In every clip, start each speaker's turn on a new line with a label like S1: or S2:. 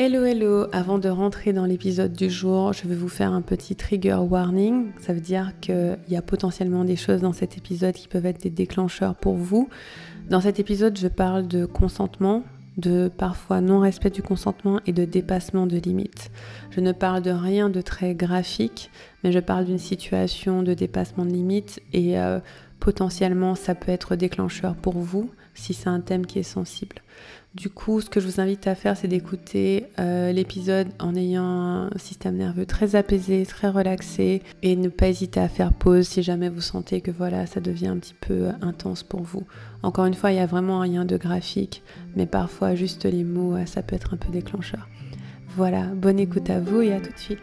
S1: Hello hello, avant de rentrer dans l'épisode du jour, je vais vous faire un petit trigger warning. Ça veut dire qu'il y a potentiellement des choses dans cet épisode qui peuvent être des déclencheurs pour vous. Dans cet épisode, je parle de consentement, de parfois non-respect du consentement et de dépassement de limites. Je ne parle de rien de très graphique, mais je parle d'une situation de dépassement de limites et euh, potentiellement ça peut être déclencheur pour vous si c'est un thème qui est sensible. Du coup, ce que je vous invite à faire, c'est d'écouter euh, l'épisode en ayant un système nerveux très apaisé, très relaxé, et ne pas hésiter à faire pause si jamais vous sentez que voilà, ça devient un petit peu euh, intense pour vous. Encore une fois, il y a vraiment rien de graphique, mais parfois juste les mots, euh, ça peut être un peu déclencheur. Voilà, bonne écoute à vous et à tout de suite.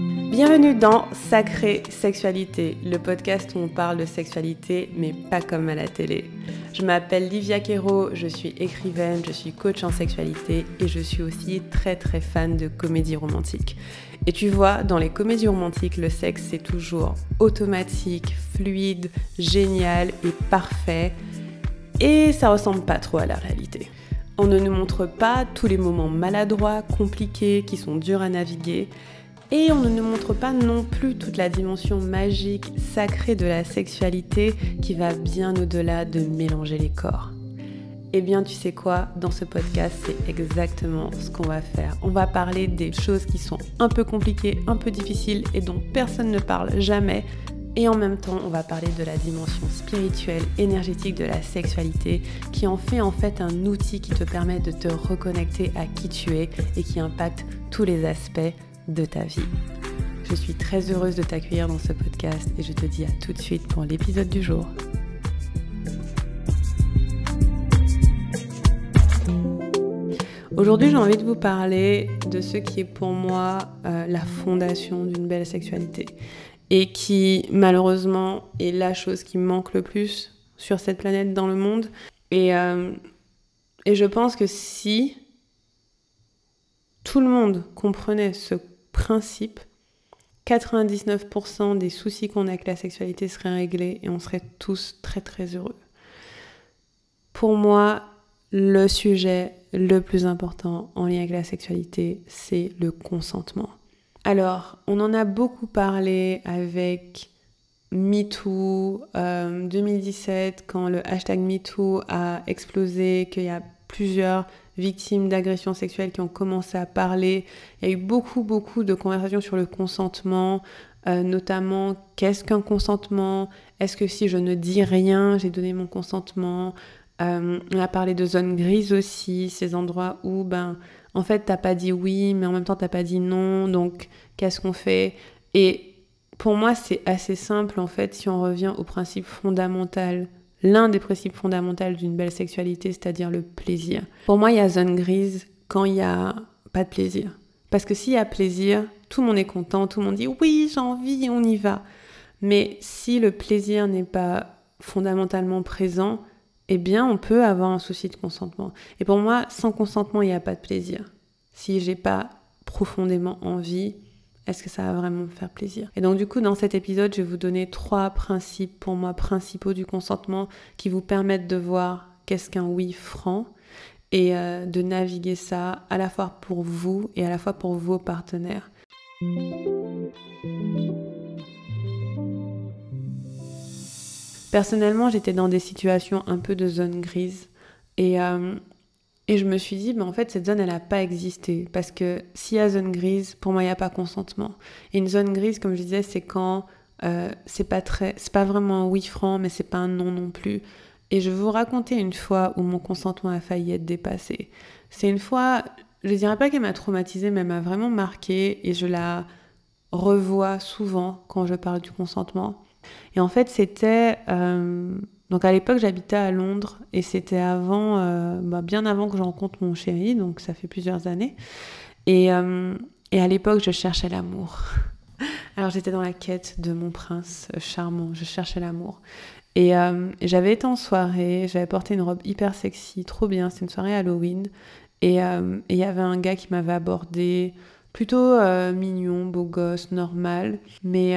S1: Bienvenue dans Sacrée Sexualité, le podcast où on parle de sexualité, mais pas comme à la télé. Je m'appelle Livia Quero, je suis écrivaine, je suis coach en sexualité et je suis aussi très très fan de comédie romantique. Et tu vois, dans les comédies romantiques, le sexe c'est toujours automatique, fluide, génial et parfait. Et ça ressemble pas trop à la réalité. On ne nous montre pas tous les moments maladroits, compliqués, qui sont durs à naviguer. Et on ne nous montre pas non plus toute la dimension magique, sacrée de la sexualité qui va bien au-delà de mélanger les corps. Eh bien, tu sais quoi, dans ce podcast, c'est exactement ce qu'on va faire. On va parler des choses qui sont un peu compliquées, un peu difficiles et dont personne ne parle jamais. Et en même temps, on va parler de la dimension spirituelle, énergétique de la sexualité, qui en fait en fait un outil qui te permet de te reconnecter à qui tu es et qui impacte tous les aspects de ta vie. Je suis très heureuse de t'accueillir dans ce podcast et je te dis à tout de suite pour l'épisode du jour. Aujourd'hui, j'ai envie de vous parler de ce qui est pour moi euh, la fondation d'une belle sexualité et qui malheureusement est la chose qui manque le plus sur cette planète dans le monde. Et, euh, et je pense que si tout le monde comprenait ce principe, 99% des soucis qu'on a avec la sexualité seraient réglés et on serait tous très très heureux. Pour moi, le sujet le plus important en lien avec la sexualité, c'est le consentement. Alors, on en a beaucoup parlé avec MeToo 2017, euh, quand le hashtag MeToo a explosé, qu'il y a plusieurs victimes d'agressions sexuelles qui ont commencé à parler. Il y a eu beaucoup, beaucoup de conversations sur le consentement, euh, notamment qu'est-ce qu'un consentement? Est-ce que si je ne dis rien, j'ai donné mon consentement? Euh, On a parlé de zones grises aussi, ces endroits où, ben, en fait, t'as pas dit oui, mais en même temps, t'as pas dit non, donc qu'est-ce qu'on fait? Et pour moi, c'est assez simple, en fait, si on revient au principe fondamental l'un des principes fondamentaux d'une belle sexualité, c'est-à-dire le plaisir. Pour moi, il y a zone grise quand il n'y a pas de plaisir. Parce que s'il y a plaisir, tout le monde est content, tout le monde dit oui, j'ai envie, on y va. Mais si le plaisir n'est pas fondamentalement présent, eh bien, on peut avoir un souci de consentement. Et pour moi, sans consentement, il n'y a pas de plaisir. Si j'ai pas profondément envie, est-ce que ça va vraiment me faire plaisir? Et donc du coup, dans cet épisode, je vais vous donner trois principes pour moi principaux du consentement qui vous permettent de voir qu'est-ce qu'un oui franc et euh, de naviguer ça à la fois pour vous et à la fois pour vos partenaires. Personnellement, j'étais dans des situations un peu de zone grise et euh, et je me suis dit, mais en fait, cette zone, elle n'a pas existé. Parce que s'il y a zone grise, pour moi, il n'y a pas consentement. Et une zone grise, comme je disais, c'est quand euh, c'est pas très, c'est pas vraiment un oui franc, mais c'est pas un non non plus. Et je vais vous raconter une fois où mon consentement a failli être dépassé. C'est une fois, je dirais pas qu'elle m'a traumatisée, mais elle m'a vraiment marquée et je la revois souvent quand je parle du consentement. Et en fait, c'était euh, donc à l'époque, j'habitais à Londres et c'était avant, euh, bah, bien avant que je rencontre mon chéri, donc ça fait plusieurs années. Et, euh, à l'époque, je cherchais l'amour. Alors j'étais dans la quête de mon prince charmant, je cherchais l'amour. Et, euh, j'avais été en soirée, j'avais porté une robe hyper sexy, trop bien, c'était une soirée Halloween. Et il y avait un gars qui m'avait abordé, plutôt mignon, beau gosse, normal. Mais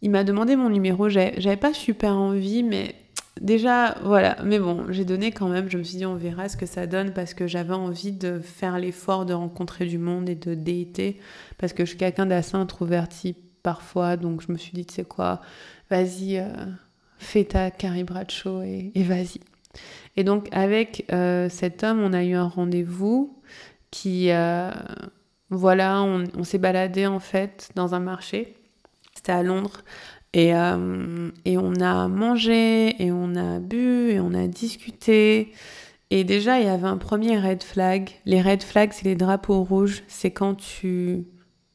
S1: il m'a demandé mon numéro, j'avais pas super envie, mais déjà, voilà. Mais bon, j'ai donné quand même. Je me suis dit, on verra ce que ça donne parce que j'avais envie de faire l'effort de rencontrer du monde et de déiter. Parce que je suis quelqu'un d'assez introverti parfois. Donc, je me suis dit, tu sais quoi, vas-y, euh, fais ta Carrie Bradshaw et, vas-y. Et donc, avec euh, cet homme, on a eu un rendez-vous qui. Euh, voilà, on, on s'est baladé en fait dans un marché. C'était à Londres. Et, euh, et, on a mangé, et on a bu, et on a discuté. Et déjà, il y avait un premier red flag. Les red flags, c'est les drapeaux rouges. C'est quand tu...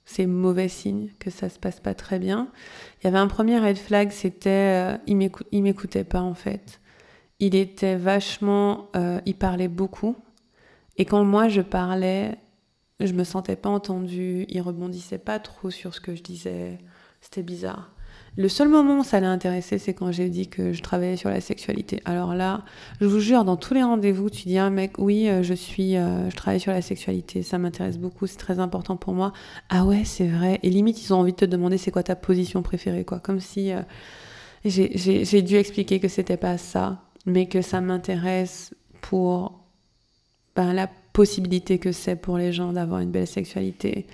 S1: C'est mauvais signe que ça se passe pas très bien. Il y avait un premier red flag, c'était... Euh, il m'écoutait pas, en fait. Il était vachement... Euh, il parlait beaucoup. Et quand moi, je parlais, je me sentais pas entendue. Il rebondissait pas trop sur ce que je disais. C'était bizarre. Le seul moment où ça l'a intéressé, c'est quand j'ai dit que je travaillais sur la sexualité. Alors là, je vous jure, dans tous les rendez-vous, tu dis un mec, oui, euh, je suis, euh, je travaille sur la sexualité, ça m'intéresse beaucoup, c'est très important pour moi. Ah ouais, c'est vrai. Et limite, ils ont envie de te demander c'est quoi ta position préférée, quoi. Comme si euh, j'ai dû expliquer que c'était pas ça, mais que ça m'intéresse pour ben, la possibilité que c'est pour les gens d'avoir une belle sexualité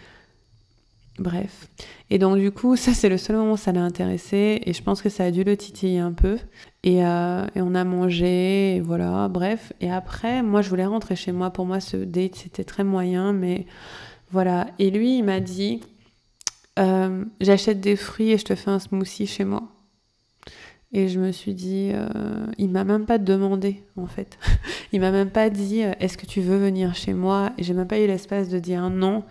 S1: Bref. Et donc du coup, ça c'est le seul moment où ça l'a intéressé et je pense que ça a dû le titiller un peu. Et, euh, on a mangé, et voilà, bref. Et après, moi je voulais rentrer chez moi. Pour moi, ce date c'était très moyen, mais voilà. Et lui, il m'a dit, euh, j'achète des fruits et je te fais un smoothie chez moi. Et je me suis dit, euh, il m'a même pas demandé en fait. il m'a même pas dit, est-ce que tu veux venir chez moi? Et j'ai même pas eu l'espace de dire non.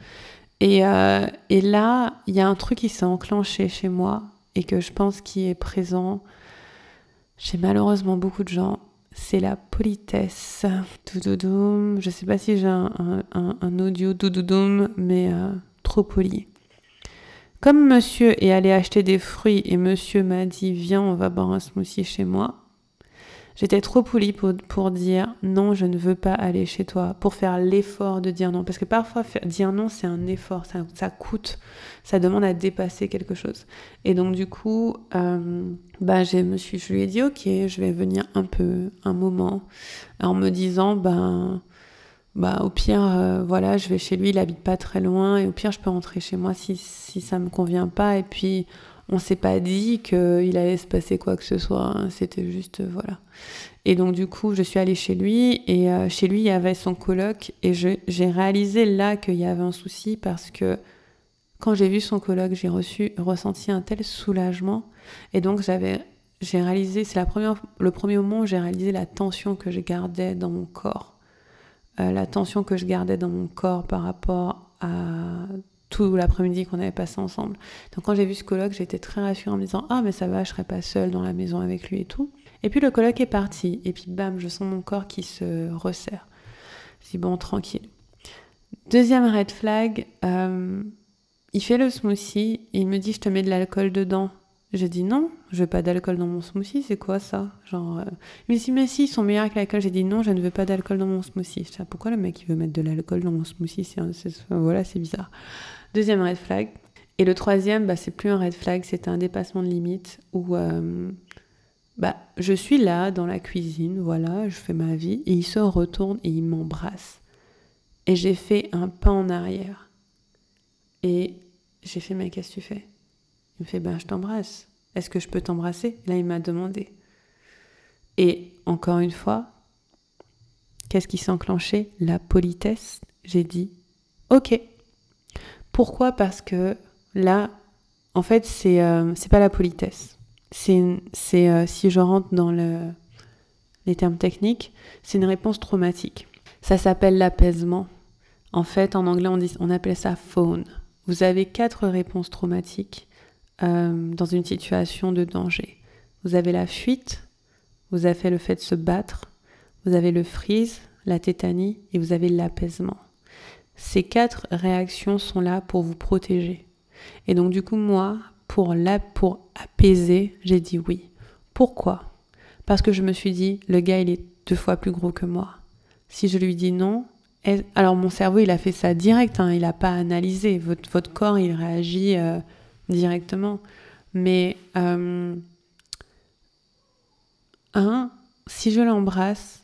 S1: Euh, et, là, il y a un truc qui s'est enclenché chez moi et que je pense qui est présent chez malheureusement beaucoup de gens. C'est la politesse. Doudoudum. Je sais pas si j'ai un, audio doudoudum, mais euh, trop poli. Comme monsieur est allé acheter des fruits et monsieur m'a dit Viens, on va boire un smoothie chez moi, J'étais trop polie pour, dire non, je ne veux pas aller chez toi, pour faire l'effort de dire non. Parce que parfois, dire non, c'est un effort, ça, coûte, ça demande à dépasser quelque chose. Et donc, du coup, euh, bah, je, je lui ai dit ok, je vais venir un peu, un moment, en me disant ben. Bah, au pire, euh, voilà, je vais chez lui, il habite pas très loin, et au pire, je peux rentrer chez moi si, si ça me convient pas. Et puis, on s'est pas dit qu'il allait se passer quoi que ce soit. Hein. C'était juste, euh, voilà. Et donc, du coup, je suis allée chez lui. Et euh, chez lui, il y avait son coloc. Et j'ai réalisé là qu'il y avait un souci parce que quand j'ai vu son coloc, j'ai ressenti un tel soulagement. Et donc, j'avais, j'ai réalisé, c'est le premier moment où j'ai réalisé la tension que je gardais dans mon corps. Euh, la tension que je gardais dans mon corps par rapport à tout l'après-midi qu'on avait passé ensemble. Donc quand j'ai vu ce colloque, j'ai été très rassurée en me disant ah mais ça va, je serai pas seule dans la maison avec lui et tout. Et puis le colloque est parti et puis bam, je sens mon corps qui se resserre. Je dis bon tranquille. Deuxième red flag, euh, il fait le smoothie il me dit je te mets de l'alcool dedans. J'ai dit non, je veux pas d'alcool dans mon smoothie, c'est quoi ça? Genre, euh, me dit mais si, ils sont meilleurs que l'alcool. J'ai dit non, je ne veux pas d'alcool dans mon smoothie. Je dis, pourquoi le mec il veut mettre de l'alcool dans mon smoothie? C'est, Voilà, c'est bizarre. Deuxième red flag. Et le troisième, bah, c'est plus un red flag, c'est un dépassement de limite où euh, bah, je suis là dans la cuisine, voilà, je fais ma vie, et il se retourne et il m'embrasse. Et j'ai fait un pas en arrière. Et j'ai fait, mais qu'est-ce que tu fais? Il me fait, ben je t'embrasse. Est-ce que je peux t'embrasser? Là, il m'a demandé. Et encore une fois, qu'est-ce qui s'est enclenché La politesse. J'ai dit, ok. Pourquoi? Parce que là, en fait, c'est euh, pas la politesse. C'est euh, si je rentre dans le, les termes techniques, c'est une réponse traumatique. Ça s'appelle l'apaisement. En fait, en anglais, on appelle ça phone. Vous avez quatre réponses traumatiques euh, dans une situation de danger. Vous avez la fuite, vous avez le fait de se battre, vous avez le freeze, la tétanie et vous avez l'apaisement. Ces quatre réactions sont là pour vous protéger. Et donc du coup, moi, pour, la, pour apaiser, j'ai dit oui. Pourquoi? Parce que je me suis dit, le gars, il est deux fois plus gros que moi. Si je lui dis non, alors mon cerveau, il a fait ça direct, hein, il n'a pas analysé. Votre, votre, corps, il réagit euh, directement. Mais euh, un, si je l'embrasse,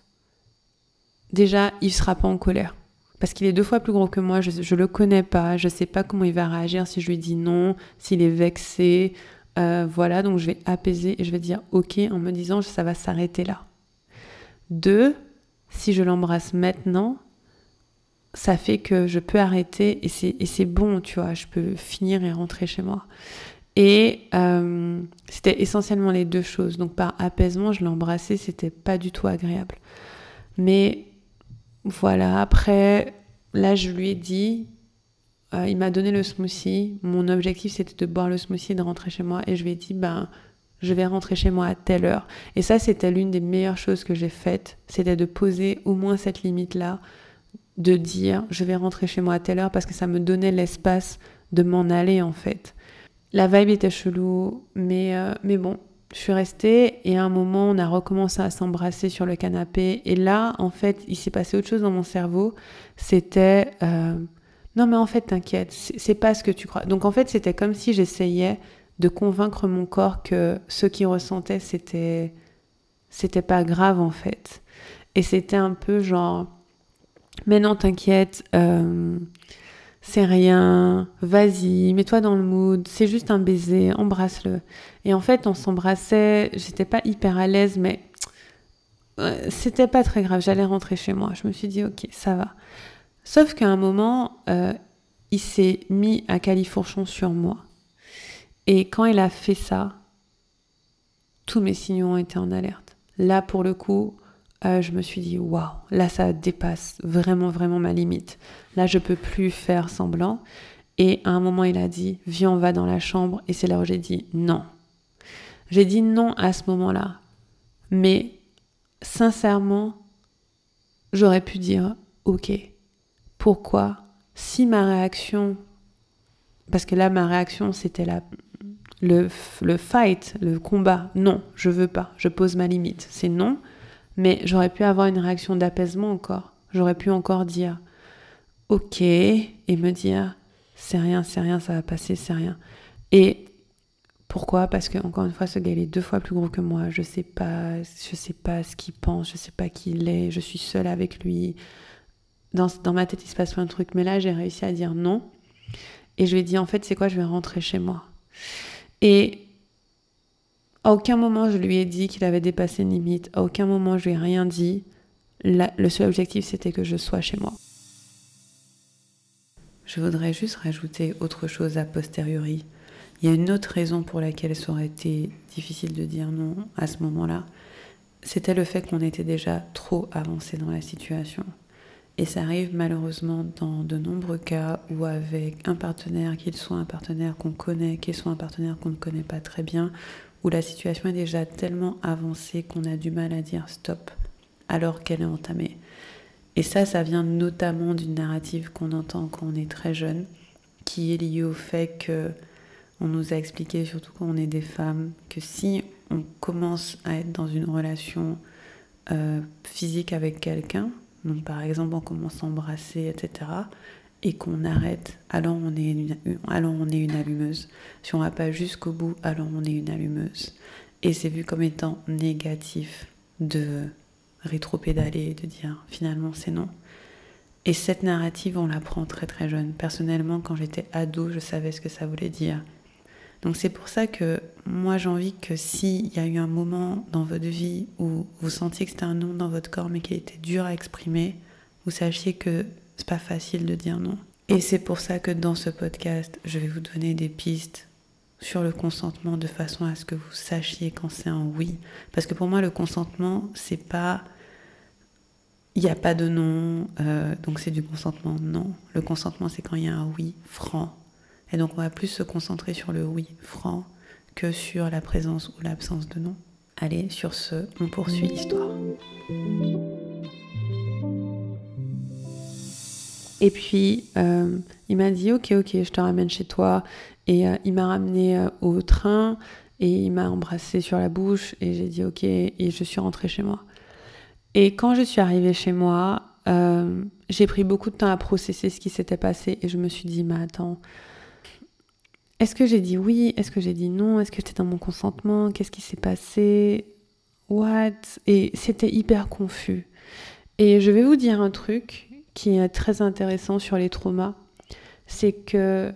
S1: déjà, il sera pas en colère. Parce qu'il est deux fois plus gros que moi, je ne le connais pas, je sais pas comment il va réagir si je lui dis non, s'il est vexé. Euh, voilà, donc je vais apaiser et je vais dire ok en me disant ça va s'arrêter là. Deux, si je l'embrasse maintenant, ça fait que je peux arrêter et c'est bon, tu vois, je peux finir et rentrer chez moi. Et euh, c'était essentiellement les deux choses. Donc par apaisement, je l'ai embrassé, c'était pas du tout agréable. Mais voilà, après, là, je lui ai dit, euh, il m'a donné le smoothie. Mon objectif, c'était de boire le smoothie et de rentrer chez moi. Et je lui ai dit, ben, je vais rentrer chez moi à telle heure. Et ça, c'était l'une des meilleures choses que j'ai faites. C'était de poser au moins cette limite-là, de dire, je vais rentrer chez moi à telle heure parce que ça me donnait l'espace de m'en aller, en fait. La vibe était chelou, mais, euh, mais bon, je suis restée et à un moment, on a recommencé à s'embrasser sur le canapé. Et là, en fait, il s'est passé autre chose dans mon cerveau. C'était euh, non, mais en fait, t'inquiète, c'est pas ce que tu crois. Donc en fait, c'était comme si j'essayais de convaincre mon corps que ce qu'il ressentait, c'était c'était pas grave en fait. Et c'était un peu genre mais non, t'inquiète. Euh, c'est rien, vas-y, mets-toi dans le mood, c'est juste un baiser, embrasse-le. Et en fait, on s'embrassait, j'étais pas hyper à l'aise, mais euh, c'était pas très grave, j'allais rentrer chez moi. Je me suis dit, ok, ça va. Sauf qu'à un moment, euh, il s'est mis à califourchon sur moi. Et quand il a fait ça, tous mes signaux ont été en alerte. Là, pour le coup, euh, je me suis dit waouh, là ça dépasse vraiment vraiment ma limite. Là je peux plus faire semblant. Et à un moment il a dit viens on va dans la chambre et c'est là où j'ai dit non. J'ai dit non à ce moment-là. Mais sincèrement, j'aurais pu dire ok. Pourquoi Si ma réaction, parce que là ma réaction c'était la le, le fight, le combat, non, je veux pas, je pose ma limite, c'est non. Mais j'aurais pu avoir une réaction d'apaisement encore. J'aurais pu encore dire ok et me dire c'est rien, c'est rien, ça va passer, c'est rien. Et pourquoi? Parce que encore une fois, ce gars est deux fois plus gros que moi. Je sais pas, je sais pas ce qu'il pense, je sais pas qui il est. Je suis seule avec lui. Dans, dans ma tête, il se passe plein de trucs. Mais là, j'ai réussi à dire non. Et je lui ai dit en fait, c'est quoi? Je vais rentrer chez moi. Et à aucun moment je lui ai dit qu'il avait dépassé une limite. À aucun moment je lui ai rien dit. le seul objectif c'était que je sois chez moi. Je voudrais juste rajouter autre chose a posteriori. Il y a une autre raison pour laquelle ça aurait été difficile de dire non à ce moment-là. C'était le fait qu'on était déjà trop avancé dans la situation. Et ça arrive malheureusement dans de nombreux cas où avec un partenaire, qu'il soit un partenaire qu'on connaît, qu'il soit un partenaire qu'on ne connaît pas très bien, où la situation est déjà tellement avancée qu'on a du mal à dire stop alors qu'elle est entamée. Et ça, ça vient notamment d'une narrative qu'on entend quand on est très jeune, qui est liée au fait que on nous a expliqué, surtout quand on est des femmes, que si on commence à être dans une relation euh, physique avec quelqu'un, donc par exemple on commence à embrasser, etc., et qu'on arrête, alors on, est une, on est une allumeuse. Si on va pas jusqu'au bout, alors on est une allumeuse. Et c'est vu comme étant négatif de rétro-pédaler, de dire finalement c'est non. Et cette narrative, on la prend très très jeune. Personnellement, quand j'étais ado, je savais ce que ça voulait dire. Donc c'est pour ça que moi j'ai envie que s'il y a eu un moment dans votre vie où vous sentiez que c'était un non dans votre corps mais qui était dur à exprimer, vous sachiez que c'est pas facile de dire non. Et c'est pour ça que dans ce podcast, je vais vous donner des pistes sur le consentement de façon à ce que vous sachiez quand c'est un oui. Parce que pour moi, le consentement, c'est pas. Il n'y a pas de non, euh, donc c'est du consentement. Non. Le consentement, c'est quand il y a un oui franc. Et donc, on va plus se concentrer sur le oui franc que sur la présence ou l'absence de non. Allez, sur ce, on poursuit l'histoire. Et puis, euh, il m'a dit, ok, ok, je te ramène chez toi. Et euh, il m'a ramené euh, au train et il m'a embrassé sur la bouche et j'ai dit, ok, et je suis rentrée chez moi. Et quand je suis arrivée chez moi, j'ai pris beaucoup de temps à processer ce qui s'était passé et je me suis dit, mais attends, est-ce que j'ai dit oui? Est-ce que j'ai dit non? Est-ce que j'étais dans mon consentement? Qu'est-ce qui s'est passé? What? Et c'était hyper confus. Et je vais vous dire un truc qui est très intéressant sur les traumas, c'est que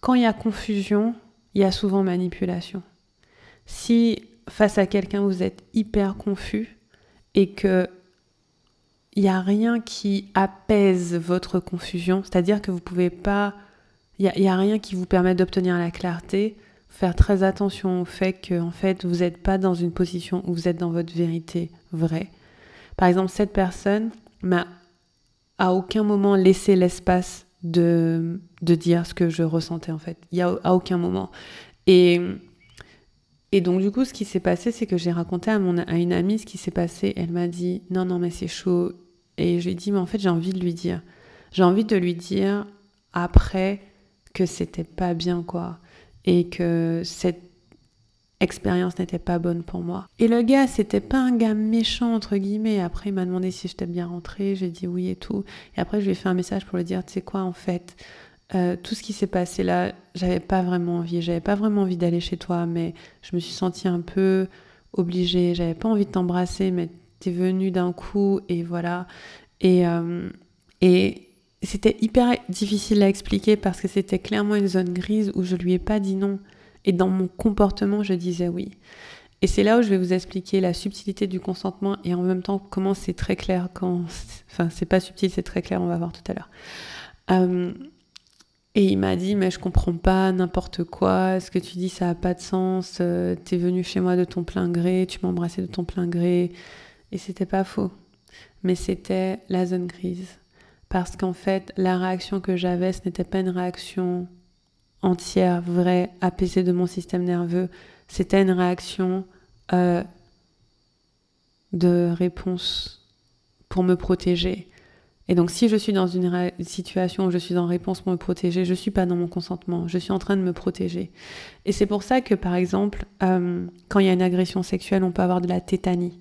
S1: quand il y a confusion, il y a souvent manipulation. Si face à quelqu'un vous êtes hyper confus et que il n'y a rien qui apaise votre confusion, c'est-à-dire que vous pouvez pas, il n'y a, rien qui vous permet d'obtenir la clarté, faire très attention au fait que en fait vous n'êtes pas dans une position où vous êtes dans votre vérité vraie. Par exemple, cette personne m'a à aucun moment laissé l'espace de, de dire ce que je ressentais en fait. Il y a à aucun moment. Et, et donc du coup, ce qui s'est passé, c'est que j'ai raconté à, mon, à une amie ce qui s'est passé. Elle m'a dit non, non, mais c'est chaud. Et je lui ai dit, mais en fait, j'ai envie de lui dire. J'ai envie de lui dire après que c'était pas bien, quoi. Et que cette expérience n'était pas bonne pour moi. Et le gars, c'était pas un gars méchant, entre guillemets. Après, il m'a demandé si j'étais bien rentrée. J'ai dit oui et tout. Et après, je lui ai fait un message pour lui dire, tu sais quoi, en fait, euh, tout ce qui s'est passé là, j'avais pas vraiment envie. J'avais pas vraiment envie d'aller chez toi, mais je me suis sentie un peu obligée. J'avais pas envie de t'embrasser, mais t'es venu d'un coup et voilà. Et, euh, et c'était hyper difficile à expliquer parce que c'était clairement une zone grise où je lui ai pas dit non. Et dans mon comportement, je disais oui. Et c'est là où je vais vous expliquer la subtilité du consentement et en même temps comment c'est très clair quand... Enfin, c'est pas subtil, c'est très clair, on va voir tout à l'heure. Euh, et il m'a dit, mais je comprends pas n'importe quoi, ce que tu dis, ça a pas de sens, euh, t'es venu chez moi de ton plein gré, tu m'as embrassé de ton plein gré. Et c'était pas faux. Mais c'était la zone grise. Parce qu'en fait, la réaction que j'avais, ce n'était pas une réaction entière, vraie, apaisée de mon système nerveux. C'était une réaction euh, de réponse pour me protéger. Et donc si je suis dans une situation où je suis en réponse pour me protéger, je ne suis pas dans mon consentement, je suis en train de me protéger. Et c'est pour ça que par exemple, euh, quand il y a une agression sexuelle, on peut avoir de la tétanie.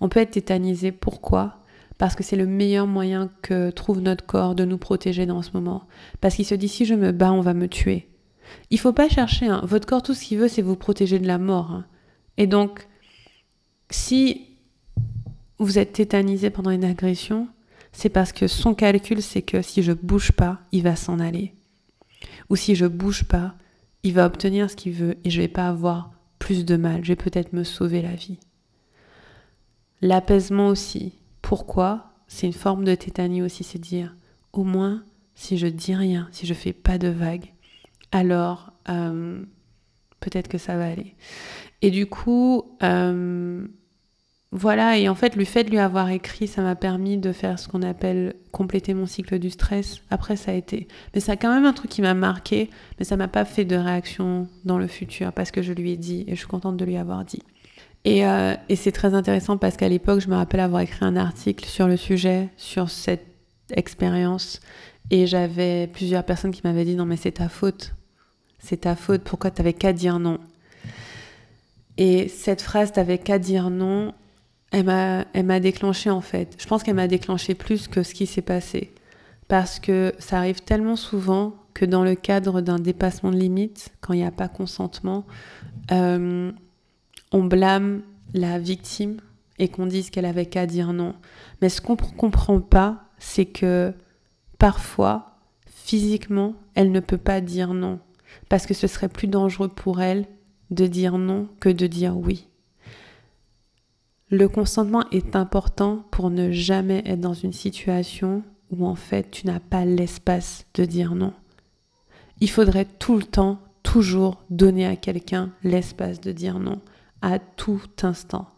S1: On peut être tétanisé. Pourquoi? Parce que c'est le meilleur moyen que trouve notre corps de nous protéger dans ce moment. Parce qu'il se dit si je me bats, on va me tuer. Il faut pas chercher. Hein. Votre corps, tout ce qu'il veut, c'est vous protéger de la mort. Hein. Et donc, si vous êtes tétanisé pendant une agression, c'est parce que son calcul, c'est que si je bouge pas, il va s'en aller. Ou si je bouge pas, il va obtenir ce qu'il veut et je vais pas avoir plus de mal. Je vais peut-être me sauver la vie. L'apaisement aussi. Pourquoi? C'est une forme de tétanie aussi, c'est dire au moins si je dis rien, si je fais pas de vagues, alors euh, peut-être que ça va aller. Et du coup, euh, voilà, et en fait, le fait de lui avoir écrit, ça m'a permis de faire ce qu'on appelle compléter mon cycle du stress. Après, ça a été. Mais c'est quand même un truc qui m'a marqué, mais ça m'a pas fait de réaction dans le futur parce que je lui ai dit et je suis contente de lui avoir dit. Et, euh, et c'est très intéressant parce qu'à l'époque, je me rappelle avoir écrit un article sur le sujet, sur cette expérience. Et j'avais plusieurs personnes qui m'avaient dit non mais c'est ta faute c'est ta faute, pourquoi t'avais qu'à dire non? Et cette phrase, t'avais qu'à dire non, elle m'a, déclenché en fait. Je pense qu'elle m'a déclenché plus que ce qui s'est passé. Parce que ça arrive tellement souvent que dans le cadre d'un dépassement de limite, quand il n'y a pas consentement, euh, on blâme la victime et qu'on dise qu'elle avait qu'à dire non. Mais ce qu'on ne comprend pas, c'est que parfois, physiquement, elle ne peut pas dire non parce que ce serait plus dangereux pour elle de dire non que de dire oui. Le consentement est important pour ne jamais être dans une situation où en fait tu n'as pas l'espace de dire non. Il faudrait tout le temps, toujours donner à quelqu'un l'espace de dire non, à tout instant.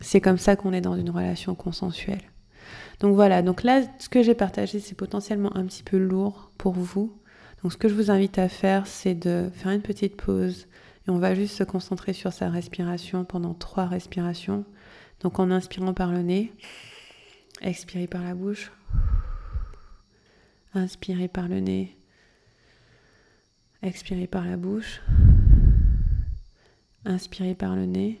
S1: C'est comme ça qu'on est dans une relation consensuelle. Donc voilà, donc là, ce que j'ai partagé, c'est potentiellement un petit peu lourd pour vous, donc ce que je vous invite à faire, c'est de faire une petite pause et on va juste se concentrer sur sa respiration pendant trois respirations. Donc en inspirant par le nez, expirez par la bouche, inspirez par le nez, expirez par la bouche, inspirez par le nez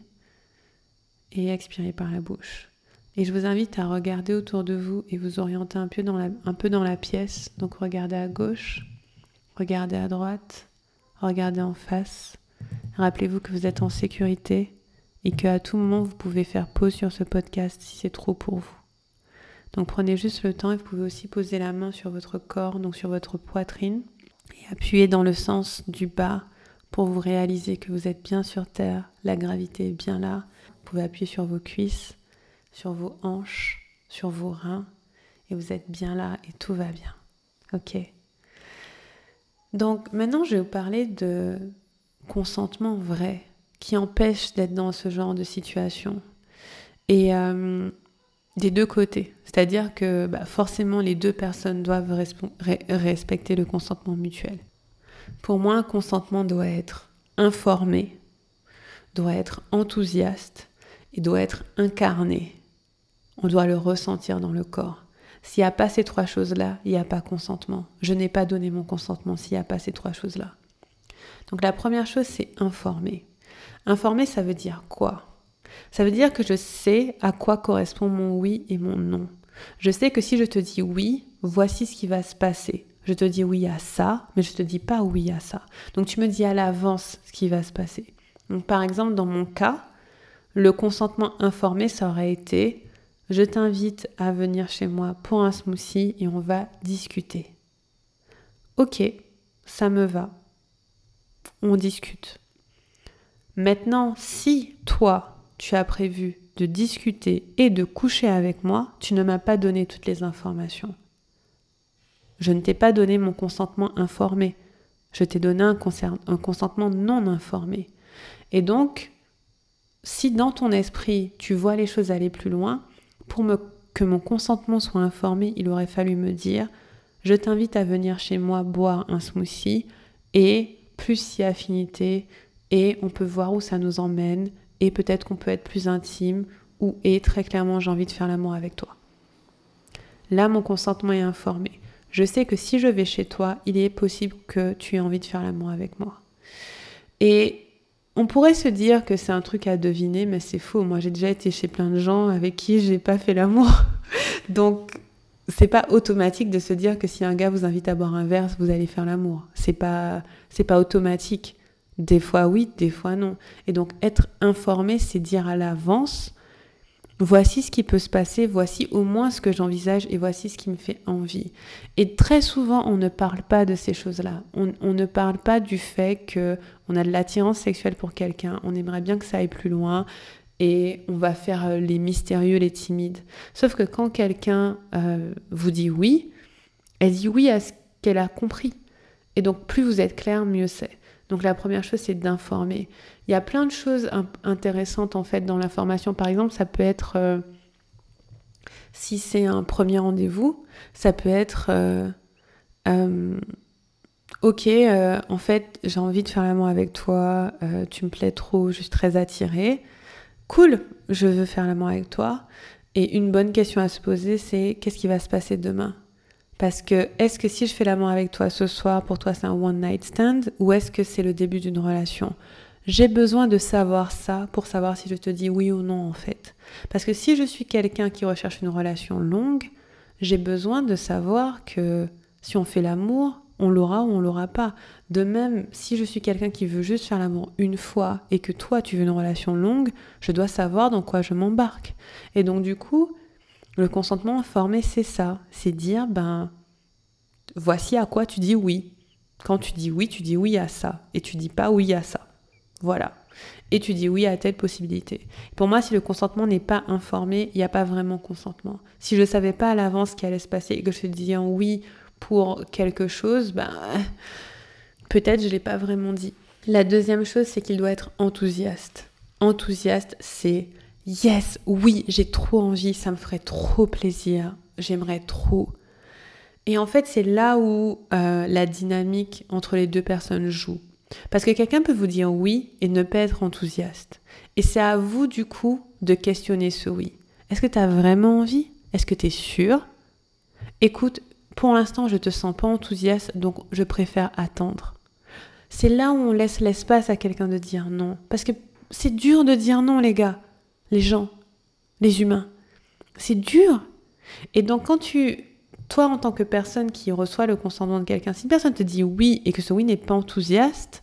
S1: et expirez par la bouche. Et je vous invite à regarder autour de vous et vous orienter un peu dans la, un peu dans la pièce. Donc regardez à gauche, Regardez à droite, regardez en face. Rappelez-vous que vous êtes en sécurité et qu'à tout moment vous pouvez faire pause sur ce podcast si c'est trop pour vous. Donc prenez juste le temps et vous pouvez aussi poser la main sur votre corps, donc sur votre poitrine, et appuyer dans le sens du bas pour vous réaliser que vous êtes bien sur terre, la gravité est bien là. Vous pouvez appuyer sur vos cuisses, sur vos hanches, sur vos reins, et vous êtes bien là et tout va bien. Ok Donc maintenant je vais vous parler de consentement vrai qui empêche d'être dans ce genre de situation. Et euh, des deux côtés. C'est-à-dire que bah, forcément les deux personnes doivent respecter le consentement mutuel. Pour moi, un consentement doit être informé, doit être enthousiaste et doit être incarné. On doit le ressentir dans le corps. S'il n'y a pas ces trois choses-là, il n'y a pas consentement. Je n'ai pas donné mon consentement s'il n'y a pas ces trois choses-là. Donc la première chose, c'est informer. Informer, ça veut dire quoi? Ça veut dire que je sais à quoi correspond mon oui et mon non. Je sais que si je te dis oui, voici ce qui va se passer. Je te dis oui à ça, mais je te dis pas oui à ça. Donc tu me dis à l'avance ce qui va se passer. Donc par exemple, dans mon cas, le consentement informé, ça aurait été je t'invite à venir chez moi pour un smoothie et on va discuter. Ok, ça me va. On discute. Maintenant, si toi, tu as prévu de discuter et de coucher avec moi, tu ne m'as pas donné toutes les informations. Je ne t'ai pas donné mon consentement informé. Je t'ai donné un, consentement non informé. Et donc, si dans ton esprit, tu vois les choses aller plus loin, pour que mon consentement soit informé, il aurait fallu me dire, je t'invite à venir chez moi boire un smoothie et plus si affinité, et on peut voir où ça nous emmène et peut-être qu'on peut être plus intime ou et très clairement j'ai envie de faire l'amour avec toi. Là, mon consentement est informé. Je sais que si je vais chez toi, il est possible que tu aies envie de faire l'amour avec moi. Et on pourrait se dire que c'est un truc à deviner, mais c'est faux. Moi, j'ai déjà été chez plein de gens avec qui j'ai pas fait l'amour. Donc, c'est pas automatique de se dire que si un gars vous invite à boire un verre, vous allez faire l'amour. C'est pas, c'est pas automatique. Des fois oui, des fois non. Et donc être informé, c'est dire à l'avance, voici ce qui peut se passer, voici au moins ce que j'envisage et voici ce qui me fait envie. Et très souvent, on ne parle pas de ces choses-là. On, ne parle pas du fait que on a de l'attirance sexuelle pour quelqu'un, on aimerait bien que ça aille plus loin et on va faire euh, les mystérieux, les timides. Sauf que quand quelqu'un euh, vous dit oui, elle dit oui à ce qu'elle a compris. Et donc plus vous êtes clair, mieux c'est. Donc la première chose, c'est d'informer. Il y a plein de choses intéressantes en fait dans l'information. Par exemple, ça peut être, euh, si c'est un premier rendez-vous, ça peut être, euh, euh, ok, en fait, j'ai envie de faire l'amour avec toi, tu me plais trop, je suis très attirée. Cool, je veux faire l'amour avec toi. Et une bonne question à se poser, c'est qu'est-ce qui va se passer demain? Parce que est-ce que si je fais l'amour avec toi ce soir, pour toi c'est un one night stand? Ou est-ce que c'est le début d'une relation? J'ai besoin de savoir ça pour savoir si je te dis oui ou non en fait. Parce que si je suis quelqu'un qui recherche une relation longue, j'ai besoin de savoir que si on fait l'amour, on l'aura ou on l'aura pas. De même, si je suis quelqu'un qui veut juste faire l'amour une fois et que toi tu veux une relation longue, je dois savoir dans quoi je m'embarque. Et donc du coup, le consentement informé, c'est ça. C'est dire, ben, voici à quoi tu dis oui. Quand tu dis oui, tu dis oui à ça. Et tu dis pas oui à ça. Voilà. Et tu dis oui à telle possibilité. Pour moi, si le consentement n'est pas informé, il n'y a pas vraiment consentement. Si je ne savais pas à l'avance ce qui allait se passer et que je te disais oui pour quelque chose, ben, peut-être je ne l'ai pas vraiment dit. La deuxième chose, c'est qu'il doit être enthousiaste. Enthousiaste, c'est Yes, oui, j'ai trop envie, ça me ferait trop plaisir, j'aimerais trop. Et en fait, c'est là où euh, la dynamique entre les deux personnes joue. Parce que quelqu'un peut vous dire oui et ne pas être enthousiaste. Et c'est à vous, du coup, de questionner ce oui. Est-ce que tu as vraiment envie? Est-ce que tu es sûr? Écoute, pour l'instant, je te sens pas enthousiaste, donc je préfère attendre. C'est là où on laisse l'espace à quelqu'un de dire non. Parce que c'est dur de dire non, les gars les gens, les humains. C'est dur. Et donc quand tu, toi en tant que personne qui reçoit le consentement de quelqu'un, si personne te dit oui et que ce oui n'est pas enthousiaste,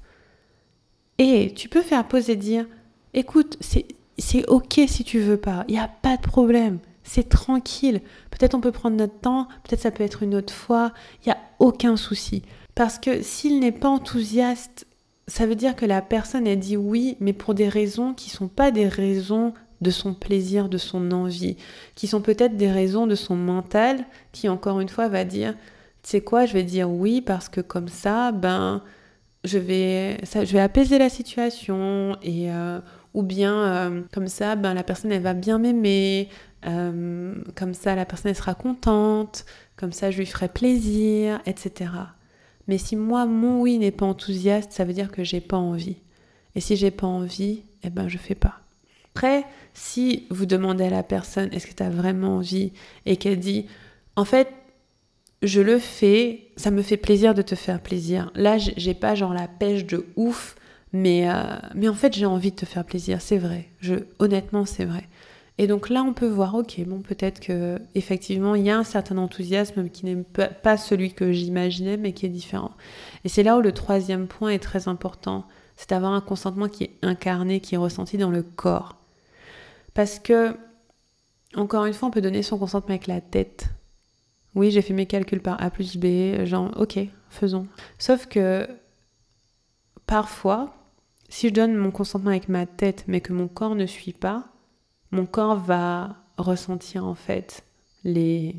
S1: et tu peux faire pause et dire, écoute, c'est ok si tu veux pas, il n'y a pas de problème, c'est tranquille. Peut-être on peut prendre notre temps, peut-être ça peut être une autre fois, il n'y a aucun souci. Parce que s'il n'est pas enthousiaste, ça veut dire que la personne a dit oui, mais pour des raisons qui ne sont pas des raisons de son plaisir, de son envie, qui sont peut-être des raisons de son mental, qui encore une fois va dire, tu sais quoi, je vais dire oui parce que comme ça, ben, je vais, je vais apaiser la situation et euh, ou bien euh, comme ça, ben, la personne elle va bien m'aimer, euh, comme ça la personne elle sera contente, comme ça je lui ferai plaisir, etc. Mais si moi mon oui n'est pas enthousiaste, ça veut dire que j'ai pas envie. Et si j'ai pas envie, eh ben je fais pas. Après, si vous demandez à la personne est-ce que tu as vraiment envie et qu'elle dit en fait je le fais, ça me fait plaisir de te faire plaisir. Là, j'ai pas genre la pêche de ouf, mais, euh, mais en fait, j'ai envie de te faire plaisir, c'est vrai. Je, honnêtement, c'est vrai. Et donc là, on peut voir, ok, bon, peut-être que effectivement, il y a un certain enthousiasme qui n'est pas celui que j'imaginais, mais qui est différent. Et c'est là où le troisième point est très important, c'est d'avoir un consentement qui est incarné, qui est ressenti dans le corps. Parce que, encore une fois, on peut donner son consentement avec la tête, oui, j'ai fait mes calculs par A plus B, genre, ok, faisons. Sauf que parfois, si je donne mon consentement avec ma tête, mais que mon corps ne suit pas, mon corps va ressentir en fait les...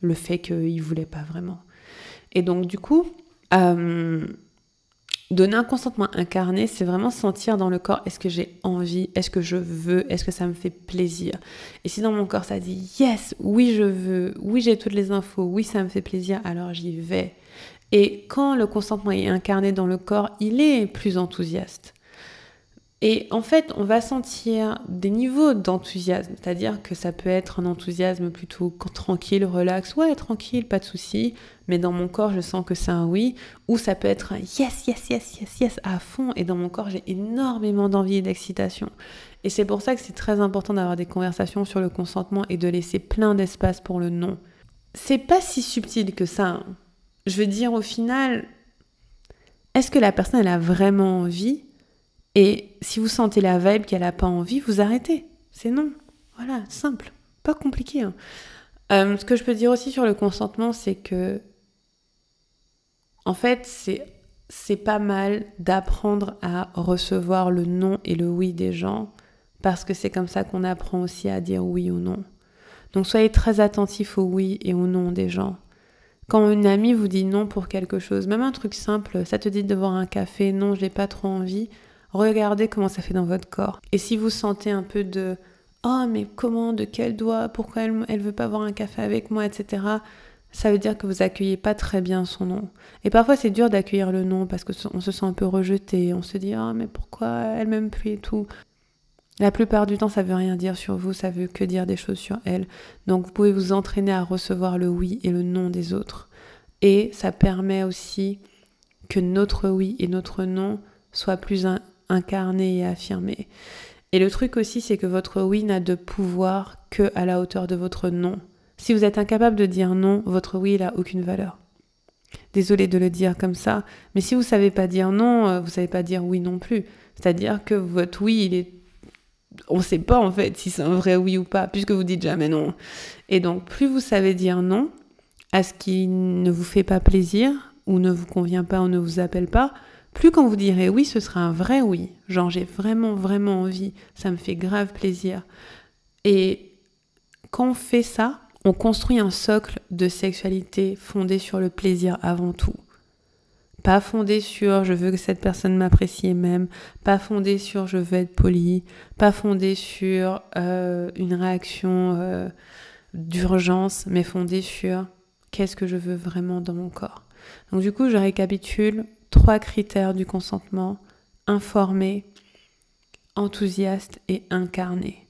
S1: le fait qu'il ne voulait pas vraiment. Et donc, du coup, euh, Donner un consentement incarné, c'est vraiment sentir dans le corps est-ce que j'ai envie, est-ce que je veux, est-ce que ça me fait plaisir? Et si dans mon corps ça dit yes, oui je veux, oui j'ai toutes les infos, oui ça me fait plaisir, alors j'y vais. Et quand le consentement est incarné dans le corps, il est plus enthousiaste. Et en fait, on va sentir des niveaux d'enthousiasme, c'est-à-dire que ça peut être un enthousiasme plutôt tranquille, relax, ouais, tranquille, pas de souci, mais dans mon corps, je sens que c'est un oui, ou ça peut être un yes, yes, yes, yes, yes à fond, et dans mon corps, j'ai énormément d'envie et d'excitation. Et c'est pour ça que c'est très important d'avoir des conversations sur le consentement et de laisser plein d'espace pour le non. C'est pas si subtil que ça. Hein. Je veux dire, au final, est-ce que la personne, elle a vraiment envie? Et si vous sentez la vibe qu'elle n'a pas envie, vous arrêtez. C'est non. Voilà, simple. Pas compliqué. Hein. Euh, ce que je peux dire aussi sur le consentement, c'est que, en fait, c'est, c'est pas mal d'apprendre à recevoir le non et le oui des gens, parce que c'est comme ça qu'on apprend aussi à dire oui ou non. Donc soyez très attentif au oui et au non des gens. Quand une amie vous dit non pour quelque chose, même un truc simple, ça te dit de boire un café, non, j'ai pas trop envie, Regardez comment ça fait dans votre corps. Et si vous sentez un peu de Oh, mais comment, de quel doigt, pourquoi elle, ne veut pas avoir un café avec moi, etc. Ça veut dire que vous accueillez pas très bien son nom. Et parfois c'est dur d'accueillir le nom parce qu'on se sent un peu rejeté. On se dit Ah, mais pourquoi elle m'aime plus et tout. La plupart du temps, ça veut rien dire sur vous, ça veut que dire des choses sur elle. Donc vous pouvez vous entraîner à recevoir le oui et le non des autres. Et ça permet aussi que notre oui et notre non soient plus incarné et affirmé. Et le truc aussi, c'est que votre oui n'a de pouvoir que à la hauteur de votre non. Si vous êtes incapable de dire non, votre oui n'a aucune valeur. Désolé de le dire comme ça, mais si vous savez pas dire non, euh, vous savez pas dire oui non plus. C'est-à-dire que votre oui, est on ne sait pas en fait si c'est un vrai oui ou pas, puisque vous dites jamais non. Et donc, plus vous savez dire non à ce qui ne vous fait pas plaisir, ou ne vous convient pas, ou ne vous appelle pas, plus quand vous direz oui, ce sera un vrai oui. Genre j'ai vraiment, vraiment envie. Ça me fait grave plaisir. Et quand on fait ça, on construit un socle de sexualité fondé sur le plaisir avant tout. Pas fondé sur je veux que cette personne m'apprécie m'aime, pas fondé sur je veux être poli, pas fondé sur euh, une réaction euh, d'urgence, mais fondé sur qu'est-ce que je veux vraiment dans mon corps. Donc du coup, je récapitule trois critères du consentement, informé, enthousiaste et incarné.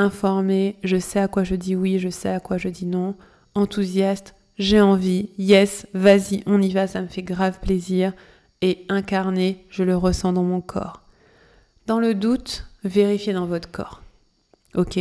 S1: Informé, je sais à quoi je dis oui, je sais à quoi je dis non. Enthousiaste, j'ai envie, yes, vas-y, on y va, ça me fait grave plaisir. Et incarné, je le ressens dans mon corps. Dans le doute, vérifiez dans votre corps. Ok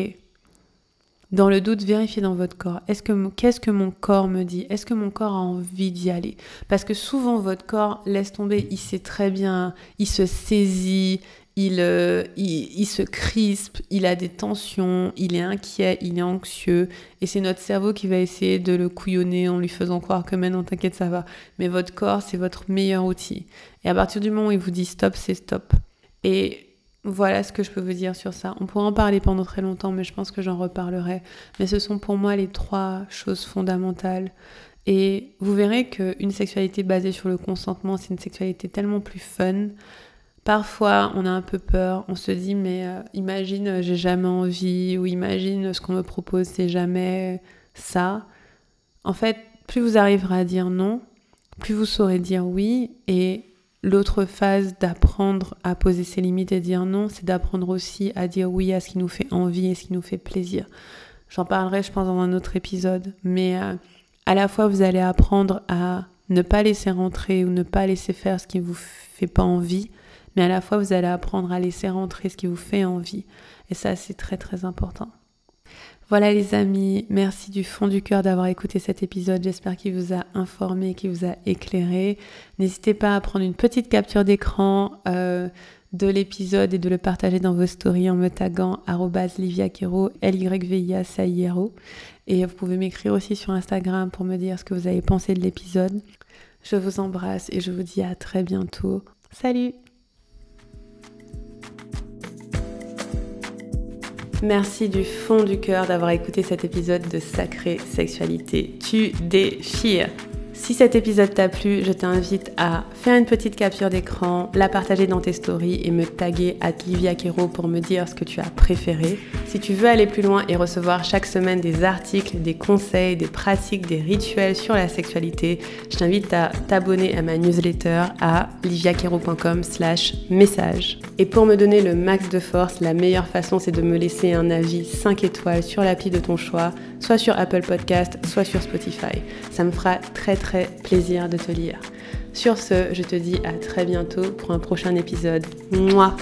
S1: dans le doute, vérifiez dans votre corps. Est-ce que qu'est-ce que mon corps me dit? Est-ce que mon corps a envie d'y aller? Parce que souvent votre corps laisse tomber, il sait très bien, il se saisit, il, euh, il, se crispe, il a des tensions, il est inquiet, il est anxieux, et c'est notre cerveau qui va essayer de le couillonner en lui faisant croire que maintenant t'inquiète ça va. Mais votre corps c'est votre meilleur outil. Et à partir du moment où il vous dit stop, c'est stop. Et voilà ce que je peux vous dire sur ça. On pourrait en parler pendant très longtemps, mais je pense que j'en reparlerai. Mais ce sont pour moi les trois choses fondamentales. Et vous verrez qu'une sexualité basée sur le consentement, c'est une sexualité tellement plus fun. Parfois, on a un peu peur, on se dit, mais euh, imagine, j'ai jamais envie, ou imagine, ce qu'on me propose, c'est jamais ça. En fait, plus vous arriverez à dire non, plus vous saurez dire oui, et L'autre phase d'apprendre à poser ses limites et dire non, c'est d'apprendre aussi à dire oui à ce qui nous fait envie et ce qui nous fait plaisir. J'en parlerai, je pense, dans un autre épisode. Mais euh, à la fois, vous allez apprendre à ne pas laisser rentrer ou ne pas laisser faire ce qui ne vous fait pas envie. Mais à la fois, vous allez apprendre à laisser rentrer ce qui vous fait envie. Et ça, c'est très, très important. Voilà les amis, merci du fond du cœur d'avoir écouté cet épisode. J'espère qu'il vous a informé, qu'il vous a éclairé. N'hésitez pas à prendre une petite capture d'écran euh, de l'épisode et de le partager dans vos stories en me taguant liviakero, l y v i a i r o Et vous pouvez m'écrire aussi sur Instagram pour me dire ce que vous avez pensé de l'épisode. Je vous embrasse et je vous dis à très bientôt. Salut Merci du fond du cœur d'avoir écouté cet épisode de Sacrée Sexualité. Tu déchires si cet épisode t'a plu, je t'invite à faire une petite capture d'écran, la partager dans tes stories et me taguer à Livia Kero pour me dire ce que tu as préféré. Si tu veux aller plus loin et recevoir chaque semaine des articles, des conseils, des pratiques, des rituels sur la sexualité, je t'invite à t'abonner à ma newsletter à liviakero.com slash message. Et pour me donner le max de force, la meilleure façon c'est de me laisser un avis 5 étoiles sur l'appli de ton choix, soit sur Apple Podcast, soit sur Spotify. Ça me fera très très plaisir de te lire. Sur ce, je te dis à très bientôt pour un prochain épisode. Moi.